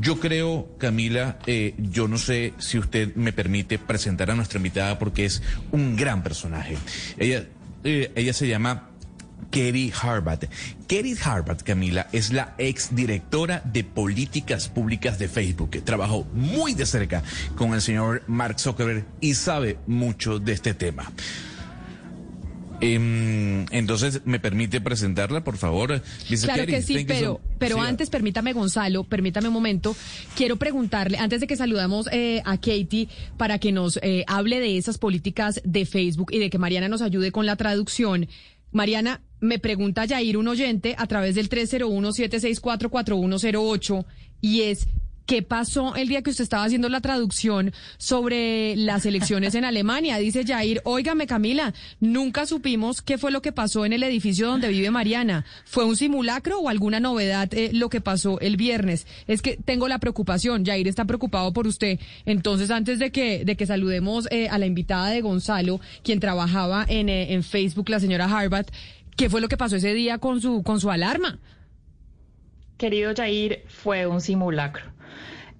Yo creo, Camila, eh, yo no sé si usted me permite presentar a nuestra invitada porque es un gran personaje. Ella, eh, ella se llama Kerry Harbat. Kerry Harbat, Camila, es la exdirectora de políticas públicas de Facebook. Trabajó muy de cerca con el señor Mark Zuckerberg y sabe mucho de este tema. Em, entonces, ¿me permite presentarla, por favor? Claro que sí, pero, pero antes, permítame, Gonzalo, permítame un momento. Quiero preguntarle, antes de que saludamos eh, a Katie, para que nos eh, hable de esas políticas de Facebook y de que Mariana nos ayude con la traducción. Mariana, me pregunta Yair, un oyente, a través del 301-764-4108, y es, ¿Qué pasó el día que usted estaba haciendo la traducción sobre las elecciones en Alemania? Dice Jair, óigame Camila, nunca supimos qué fue lo que pasó en el edificio donde vive Mariana. ¿Fue un simulacro o alguna novedad eh, lo que pasó el viernes? Es que tengo la preocupación, Jair está preocupado por usted. Entonces, antes de que, de que saludemos eh, a la invitada de Gonzalo, quien trabajaba en, eh, en Facebook, la señora Harbat, ¿qué fue lo que pasó ese día con su, con su alarma? Querido Jair, fue un simulacro.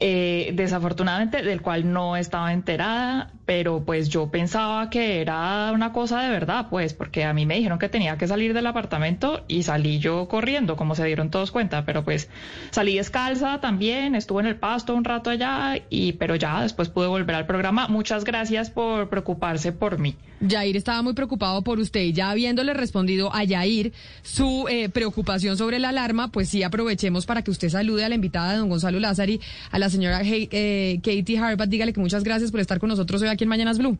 Eh, desafortunadamente del cual no estaba enterada, pero pues yo pensaba que era una cosa de verdad, pues, porque a mí me dijeron que tenía que salir del apartamento y salí yo corriendo, como se dieron todos cuenta, pero pues salí descalza también, estuve en el pasto un rato allá, y pero ya después pude volver al programa. Muchas gracias por preocuparse por mí. Yair estaba muy preocupado por usted. Ya habiéndole respondido a Yair su eh, preocupación sobre la alarma, pues sí aprovechemos para que usted salude a la invitada de don Gonzalo Lázari, a la señora eh, Katie Harbat. Dígale que muchas gracias por estar con nosotros hoy aquí en Mañanas Blue.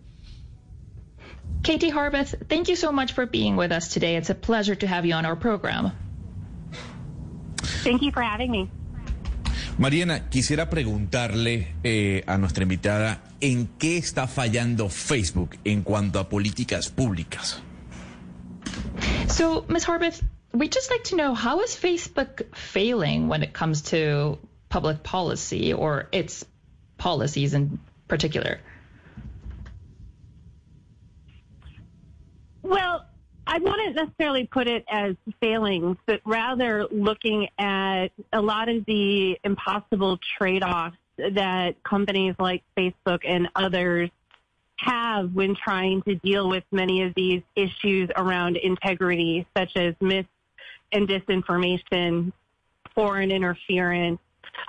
Katie Harbath, thank you so much for being with us today. It's a pleasure to have you on our program. Thank you for having me. Mariana, quisiera preguntarle eh, a nuestra invitada en qué está fallando Facebook en cuanto a políticas públicas. So, Ms. Harbath, we'd just like to know how is Facebook failing when it comes to public policy or its policies in particular? Well, I wouldn't necessarily put it as failings, but rather looking at a lot of the impossible trade-offs that companies like Facebook and others have when trying to deal with many of these issues around integrity, such as mis and disinformation, foreign interference,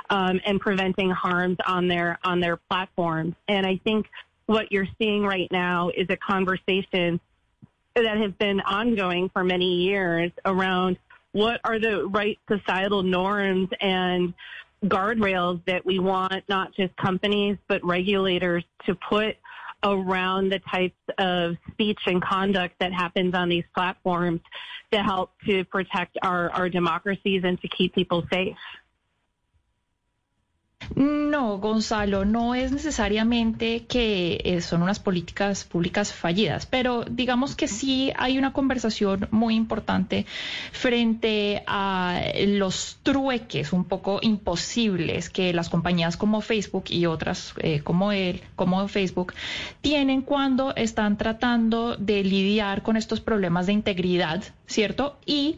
um, and preventing harms on their on their platforms. And I think what you're seeing right now is a conversation that has been ongoing for many years around what are the right societal norms and guardrails that we want not just companies but regulators to put around the types of speech and conduct that happens on these platforms to help to protect our, our democracies and to keep people safe. No, Gonzalo, no es necesariamente que eh, son unas políticas públicas fallidas, pero digamos que sí hay una conversación muy importante frente a los trueques un poco imposibles que las compañías como Facebook y otras eh, como él, como Facebook, tienen cuando están tratando de lidiar con estos problemas de integridad, ¿cierto? Y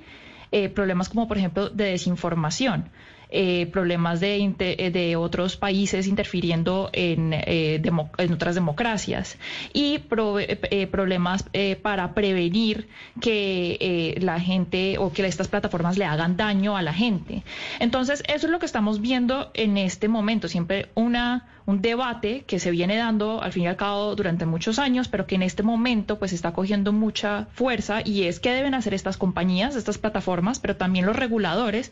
eh, problemas como, por ejemplo, de desinformación. Eh, problemas de, eh, de, otros países interfiriendo en, eh, en otras democracias y problemas para prevenir que la gente o que estas plataformas le hagan daño a la gente. Entonces, eso es lo que estamos viendo en este momento, siempre una un debate que se viene dando al fin y al cabo durante muchos años, pero que en este momento pues está cogiendo mucha fuerza y es qué deben hacer estas compañías, estas plataformas, pero también los reguladores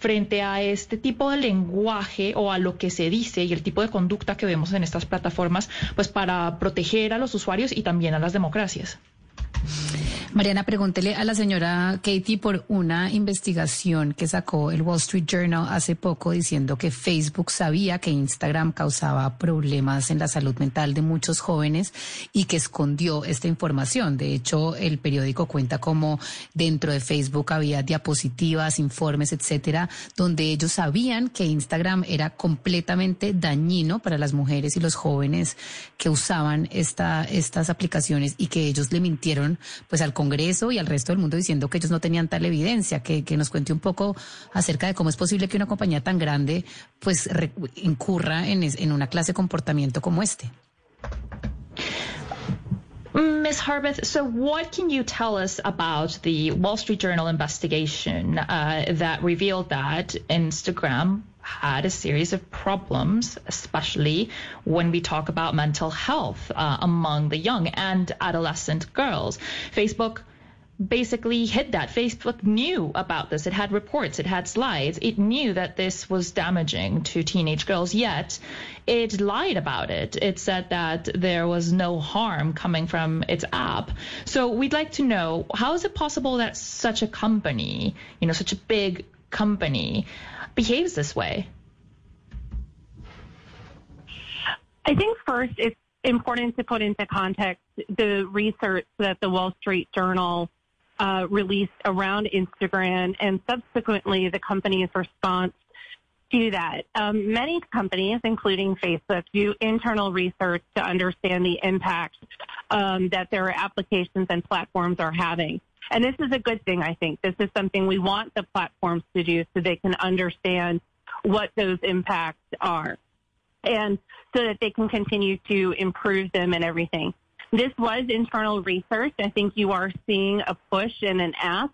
frente a este tipo de lenguaje o a lo que se dice y el tipo de conducta que vemos en estas plataformas, pues para proteger a los usuarios y también a las democracias. Mariana, pregúntele a la señora Katie por una investigación que sacó el Wall Street Journal hace poco diciendo que Facebook sabía que Instagram causaba problemas en la salud mental de muchos jóvenes y que escondió esta información. De hecho, el periódico cuenta cómo dentro de Facebook había diapositivas, informes, etcétera, donde ellos sabían que Instagram era completamente dañino para las mujeres y los jóvenes que usaban esta, estas aplicaciones y que ellos le mintieron pues al Congreso y al resto del mundo diciendo que ellos no tenían tal evidencia, que, nos cuente un poco acerca de cómo es posible que una compañía tan grande pues incurra en, en una clase de comportamiento como este. Ms. Harbeth, so what can you tell us about the Wall Street Journal investigation uh, that revealed that Instagram had a series of problems, especially when we talk about mental health uh, among the young and adolescent girls. Facebook basically hid that. Facebook knew about this. It had reports, it had slides. It knew that this was damaging to teenage girls, yet it lied about it. It said that there was no harm coming from its app. So we'd like to know how is it possible that such a company, you know, such a big company, behaves this way? I think first it's important to put into context the research that the Wall Street Journal uh, released around Instagram and subsequently the company's response to that. Um, many companies, including Facebook, do internal research to understand the impact um, that their applications and platforms are having. And this is a good thing, I think. This is something we want the platforms to do so they can understand what those impacts are and so that they can continue to improve them and everything. This was internal research. I think you are seeing a push and an ask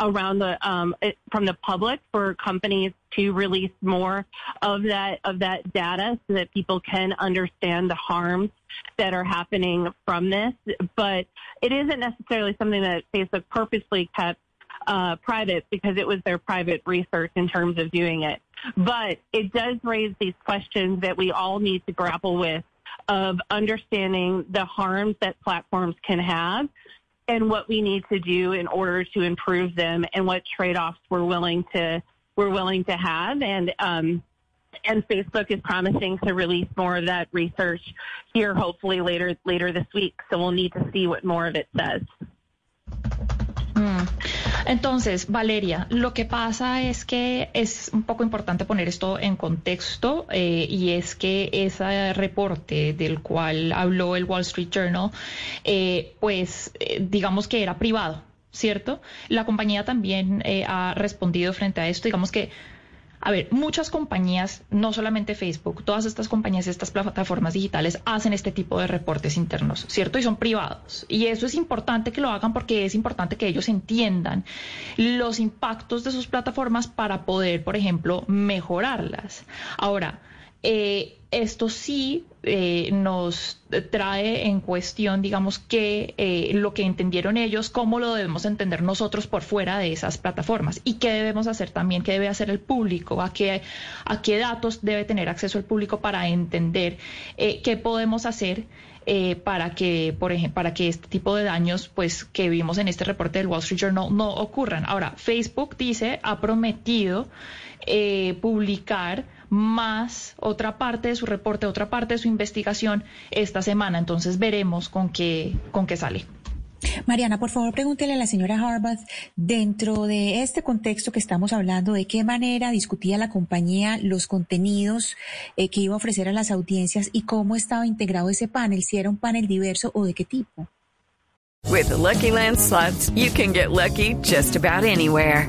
around the um, from the public for companies to release more of that of that data so that people can understand the harms that are happening from this. But it isn't necessarily something that Facebook purposely kept uh, private because it was their private research in terms of doing it. But it does raise these questions that we all need to grapple with of understanding the harms that platforms can have and what we need to do in order to improve them and what trade-offs we're willing to we're willing to have and um, and Facebook is promising to release more of that research here hopefully later later this week so we'll need to see what more of it says. Mm. Entonces, Valeria, lo que pasa es que es un poco importante poner esto en contexto eh, y es que ese reporte del cual habló el Wall Street Journal, eh, pues eh, digamos que era privado, ¿cierto? La compañía también ha respondido frente a esto, digamos que a ver, muchas compañías, no solamente Facebook, todas estas compañías, estas plataformas digitales hacen este tipo de reportes internos, ¿cierto? Y son privados. Y eso es importante que lo hagan porque es importante que ellos entiendan los impactos de sus plataformas para poder, por ejemplo, mejorarlas. Ahora, eh, esto sí eh, nos trae en cuestión, digamos, que eh, lo que entendieron ellos, cómo lo debemos entender nosotros por fuera de esas plataformas y qué debemos hacer también, qué debe hacer el público, a qué, a qué datos debe tener acceso el público para entender eh, qué podemos hacer. para que, por ejemplo, para que este tipo de daños, pues, que vimos en este reporte del Wall Street Journal no ocurran. Ahora, Facebook dice, ha prometido publicar más otra parte de su reporte, otra parte de su investigación esta semana. Entonces veremos con qué, con qué sale. Mariana, por favor, pregúntele a la señora Harbath, dentro de este contexto que estamos hablando, de qué manera discutía la compañía los contenidos eh, que iba a ofrecer a las audiencias y cómo estaba integrado ese panel, si era un panel diverso o de qué tipo. With Lucky Land slots, you can get lucky just about anywhere.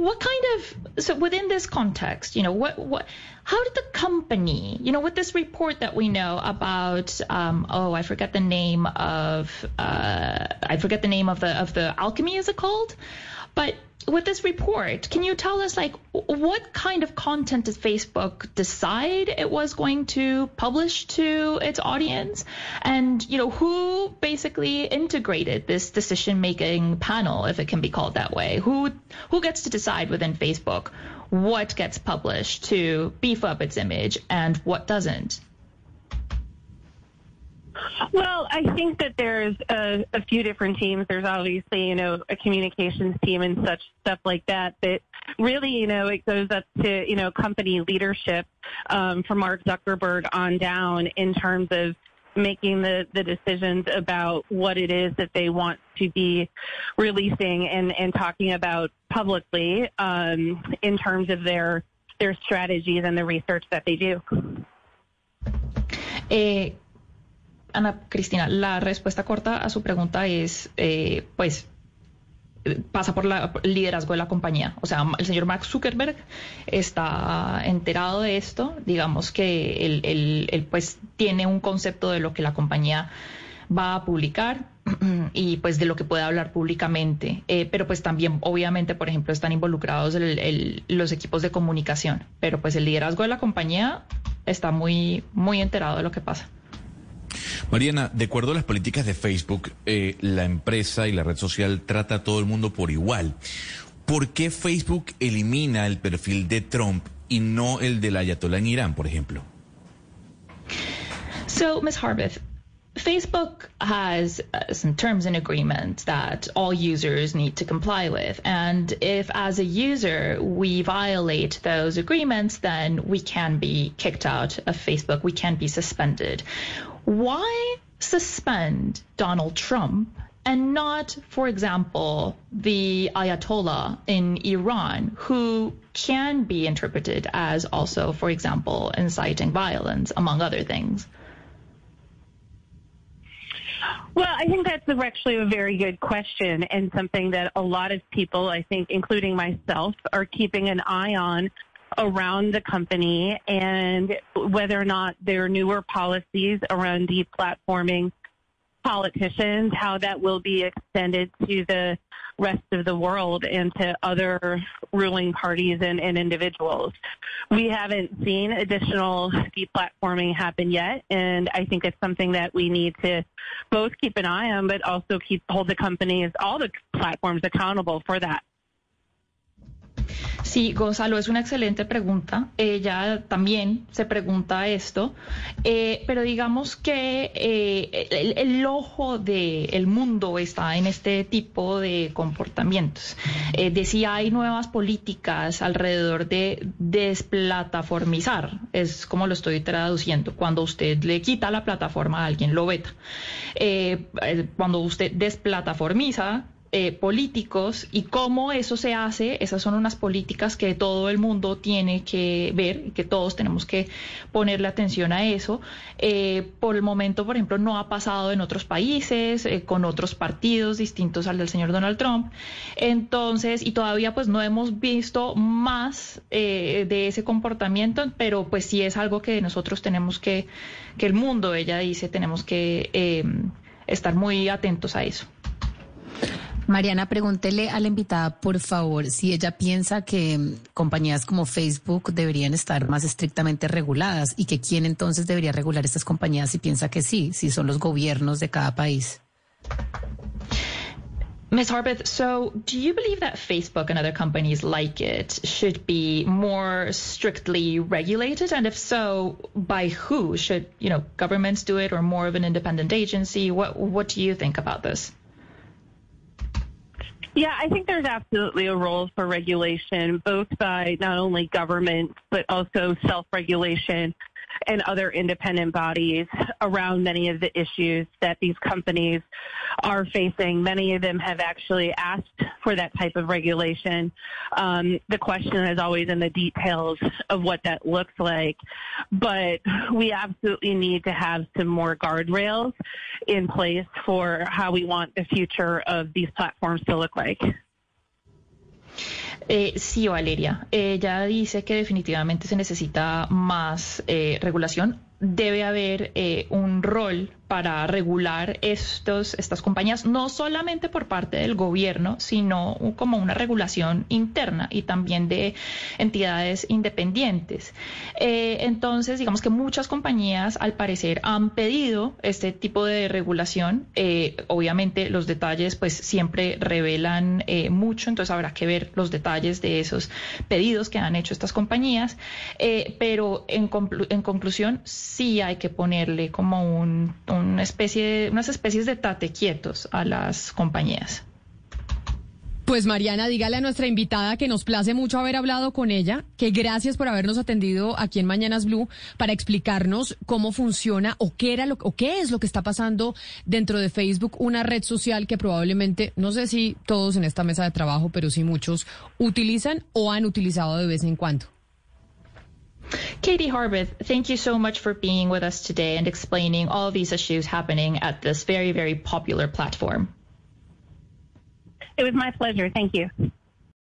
what kind of so within this context you know what what how did the company you know with this report that we know about um, oh i forget the name of uh, i forget the name of the of the alchemy is it called but with this report, can you tell us like what kind of content did Facebook decide it was going to publish to its audience, and you know who basically integrated this decision-making panel, if it can be called that way? Who who gets to decide within Facebook what gets published to beef up its image and what doesn't? Well, I think that there's a, a few different teams. There's obviously, you know, a communications team and such stuff like that. But really, you know, it goes up to, you know, company leadership um, from Mark Zuckerberg on down in terms of making the, the decisions about what it is that they want to be releasing and, and talking about publicly um, in terms of their their strategies and the research that they do. Eh, Ana Cristina, la respuesta corta a su pregunta es, eh, pues, pasa por el liderazgo de la compañía. O sea, el señor Mark Zuckerberg está enterado de esto, digamos que él, él- él, pues tiene un concepto de lo que la compañía va a publicar y pues de lo que puede hablar públicamente, Eh, pero pues también obviamente, por ejemplo, están involucrados el- los equipos de comunicación, pero pues el liderazgo de la compañía está muy, muy enterado de lo que pasa. Mariana, de acuerdo a las políticas de Facebook, eh, la empresa y la red social trata a todo el mundo por igual. ¿Por qué Facebook elimina el perfil de Trump y no el del Ayatollah en Irán, por ejemplo? So, Ms. Harbeth, Facebook has uh, some terms and agreements that all users need to comply with. And if, as a user, we violate those agreements, then we can be kicked out of Facebook. We can be suspended. Why suspend Donald Trump and not, for example, the Ayatollah in Iran, who can be interpreted as also, for example, inciting violence, among other things? Well, I think that's actually a very good question and something that a lot of people, I think, including myself, are keeping an eye on around the company and whether or not there are newer policies around deplatforming politicians, how that will be extended to the rest of the world and to other ruling parties and, and individuals. We haven't seen additional deplatforming happen yet, and I think it's something that we need to both keep an eye on, but also keep hold the companies, all the platforms accountable for that. Sí, Gonzalo, es una excelente pregunta. Ella también se pregunta esto, eh, pero digamos que eh, el, ojo del mundo está en este tipo de comportamientos. Eh, de si hay nuevas políticas alrededor de desplataformizar, es como lo estoy traduciendo, cuando usted le quita la plataforma a alguien, lo veta. Eh, cuando usted desplataformiza, eh, políticos y cómo eso se hace, esas son unas políticas que todo el mundo tiene que ver que todos tenemos que ponerle atención a eso. Eh, por el momento, por ejemplo, no ha pasado en otros países, eh, con otros partidos distintos al del señor Donald Trump. Entonces, y todavía pues no hemos visto más eh, de ese comportamiento, pero pues sí es algo que nosotros tenemos que, que el mundo, ella dice, tenemos que estar muy atentos a eso. Mariana, pregúntele a la invitada, por favor, si ella piensa que compañías como Facebook deberían estar más estrictamente reguladas y que quién entonces debería regular estas compañías si piensa que sí, si son los gobiernos de cada país. Ms. Harbeth, so do you believe that Facebook and other companies like it should be more strictly regulated? And if so, by who? Should, you know, governments do it or more of an independent agency? What what do you think about this? Yeah, I think there's absolutely a role for regulation, both by not only government, but also self-regulation and other independent bodies around many of the issues that these companies are facing. Many of them have actually asked for that type of regulation. Um, the question is always in the details of what that looks like, but we absolutely need to have some more guardrails in place for how we want the future of these platforms to look like. Eh, sí, Valeria. Ella dice que definitivamente se necesita más eh, regulación. Debe haber eh, un rol para regular estos, estas compañías, no solamente por parte del gobierno, sino como una regulación interna y también de entidades independientes. Eh, entonces, digamos que muchas compañías, al parecer, han pedido este tipo de regulación. Eh, obviamente, los detalles, pues, siempre revelan mucho, entonces habrá que ver los detalles de esos pedidos que han hecho estas compañías. pero en, en conclusión, sí hay que ponerle como un una especie, unas especies de tate quietos a las compañías. Pues Mariana, dígale a nuestra invitada que nos place mucho haber hablado con ella, que gracias por habernos atendido aquí en Mañanas Blue para explicarnos cómo funciona o qué era lo o qué es lo que está pasando dentro de Facebook, una red social que probablemente, no sé si todos en esta mesa de trabajo, pero sí muchos utilizan o han utilizado de vez en cuando. Katie Harbath, thank you so much for being with us today and explaining all these issues happening at this very, very popular platform. It was my pleasure. Thank you.